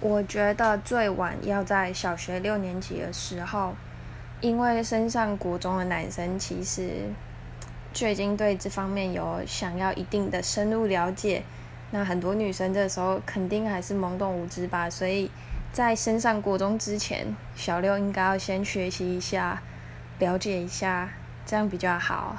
我觉得最晚要在小学六年级的时候，因为升上国中的男生其实就已经对这方面有想要一定的深入了解。那很多女生这时候肯定还是懵懂无知吧，所以在升上国中之前，小六应该要先学习一下，了解一下，这样比较好。